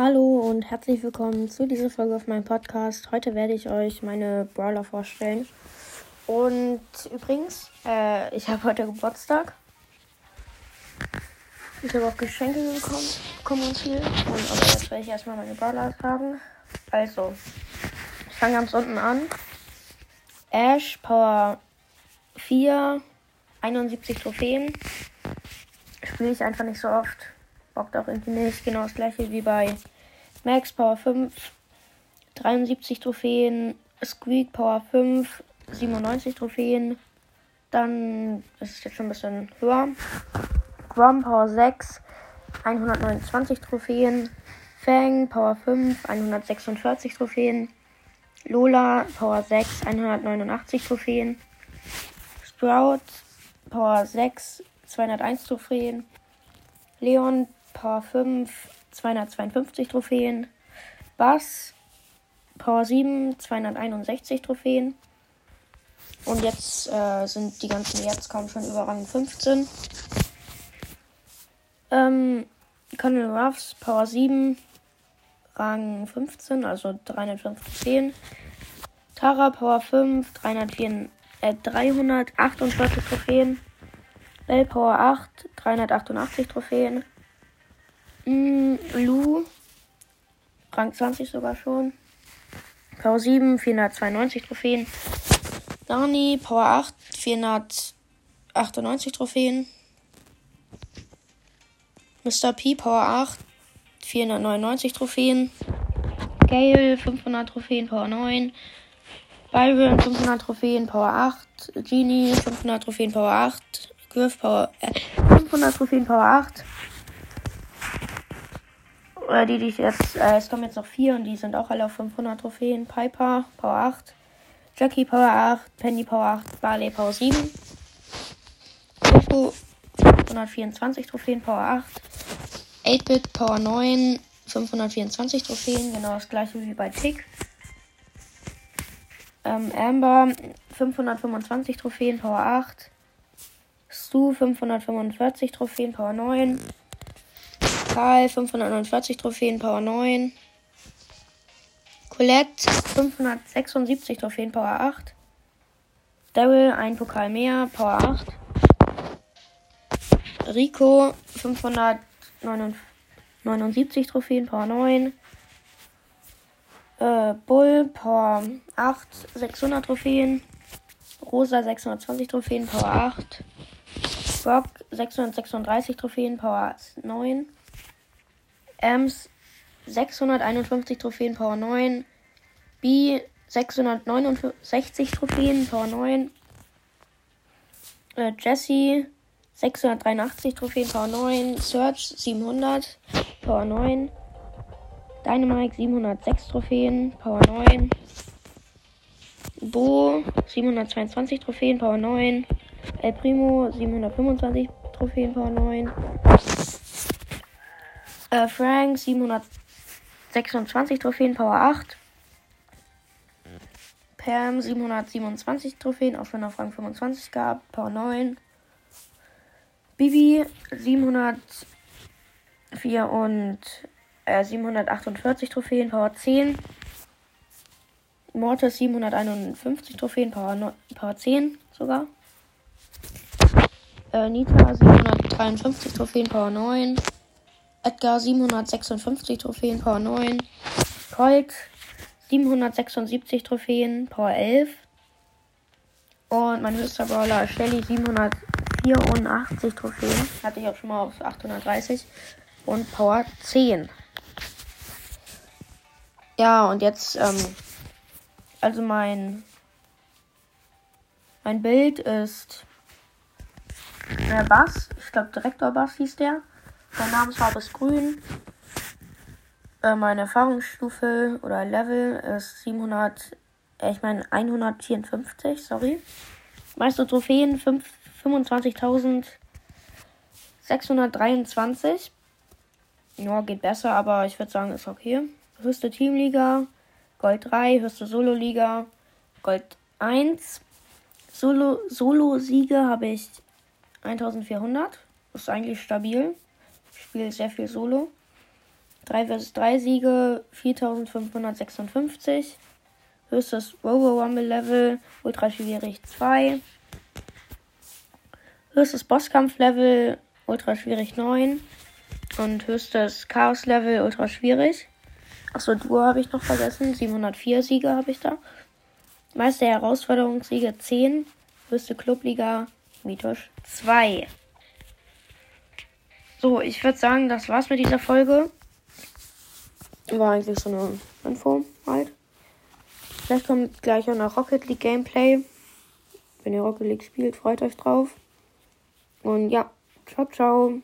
Hallo und herzlich willkommen zu dieser Folge auf meinem Podcast. Heute werde ich euch meine Brawler vorstellen. Und übrigens, äh, ich habe heute Geburtstag. Ich habe auch Geschenke bekommen, bekommen viel. Und aber jetzt werde ich erstmal meine Brawler sagen. Also, ich fange ganz unten an. Ash, Power 4, 71 Trophäen. Spiele ich einfach nicht so oft. Bockt auch irgendwie nicht. Genau das gleiche wie bei Max, Power 5, 73 Trophäen. Squeak, Power 5, 97 Trophäen. Dann ist es jetzt schon ein bisschen höher. Grom, Power 6, 129 Trophäen. Fang, Power 5, 146 Trophäen. Lola, Power 6, 189 Trophäen. Sprout, Power 6, 201 Trophäen. Leon, Power 5, 252 Trophäen. Bass, Power 7, 261 Trophäen. Und jetzt äh, sind die ganzen jetzt kommen schon über Rang 15. Ähm, Colonel Ruffs, Power 7, Rang 15, also 315. Tara, Power 5, 304, äh, 348 Trophäen. Bell, Power 8, 388 Trophäen. Mm, Lu, Rang 20 sogar schon. Power 7, 492 Trophäen. Dani, Power 8, 498 Trophäen. Mr. P, Power 8, 499 Trophäen. Gale, 500 Trophäen, Power 9. Byron, 500 Trophäen, Power 8. Genie, 500 Trophäen, Power 8. Griff, Power, äh, 500 Trophäen, Power 8. Oder die, die ich jetzt, äh, es kommen jetzt noch vier und die sind auch alle auf 500 Trophäen. Piper, Power 8. Jackie, Power 8. Penny, Power 8. Barley, Power 7. Coco, 524 Trophäen, Power 8. 8-Bit, Power 9. 524 Trophäen, genau das gleiche wie bei Tick. Ähm, Amber, 525 Trophäen, Power 8. Stu, 545 Trophäen, Power 9. Karl 549 Trophäen, Power 9. Colette 576 Trophäen, Power 8. Daryl ein Pokal mehr, Power 8. Rico 579 Trophäen, Power 9. Äh, Bull, Power 8, 600 Trophäen. Rosa 620 Trophäen, Power 8. Brock 636 Trophäen, Power 9. Ems 651 Trophäen, Power 9. B 669 Trophäen, Power 9. Äh, Jesse 683 Trophäen, Power 9. Search 700, Power 9. Dynamite 706 Trophäen, Power 9. Bo 722 Trophäen, Power 9. El Primo 725 Trophäen, Power 9. Äh, Frank 726 Trophäen, Power 8. Pam 727 Trophäen, auch wenn er auf Rang 25 gab, Power 9. Bibi 704 und äh, 748 Trophäen, Power 10. Mortis 751 Trophäen, Power, no Power 10 sogar. Äh, Nita 753 Trophäen, Power 9. Edgar 756 Trophäen, Power 9. Colt 776 Trophäen, Power 11. Und mein höchster Brawler Shelly 784 Trophäen. Hatte ich auch schon mal auf 830. Und Power 10. Ja, und jetzt, ähm, also mein, mein Bild ist der Bass. Ich glaube, Direktor Bass hieß der. Mein Namensfarbe ist grün. Äh, meine Erfahrungsstufe oder Level ist 700, äh, ich meine 154, sorry. Meiste Trophäen 25.623. Ja, geht besser, aber ich würde sagen, ist okay. Höchste Teamliga, Gold 3, höchste Solo-Liga, Gold 1. Solo, Solo-Siege habe ich 1400. Ist eigentlich stabil. Spiele sehr viel Solo. 3 vs 3 Siege 4556. Höchstes Robo Rumble Level Ultra schwierig 2. Höchstes Bosskampf Level Ultra schwierig 9. Und höchstes Chaos Level Ultra schwierig. Achso, Duo habe ich noch vergessen. 704 Siege habe ich da. Meister Herausforderungssiege 10. Höchste Clubliga Mythos 2. So, ich würde sagen, das war's mit dieser Folge. War eigentlich so eine Info halt. Vielleicht kommt gleich auch noch Rocket League Gameplay. Wenn ihr Rocket League spielt, freut euch drauf. Und ja, ciao, ciao.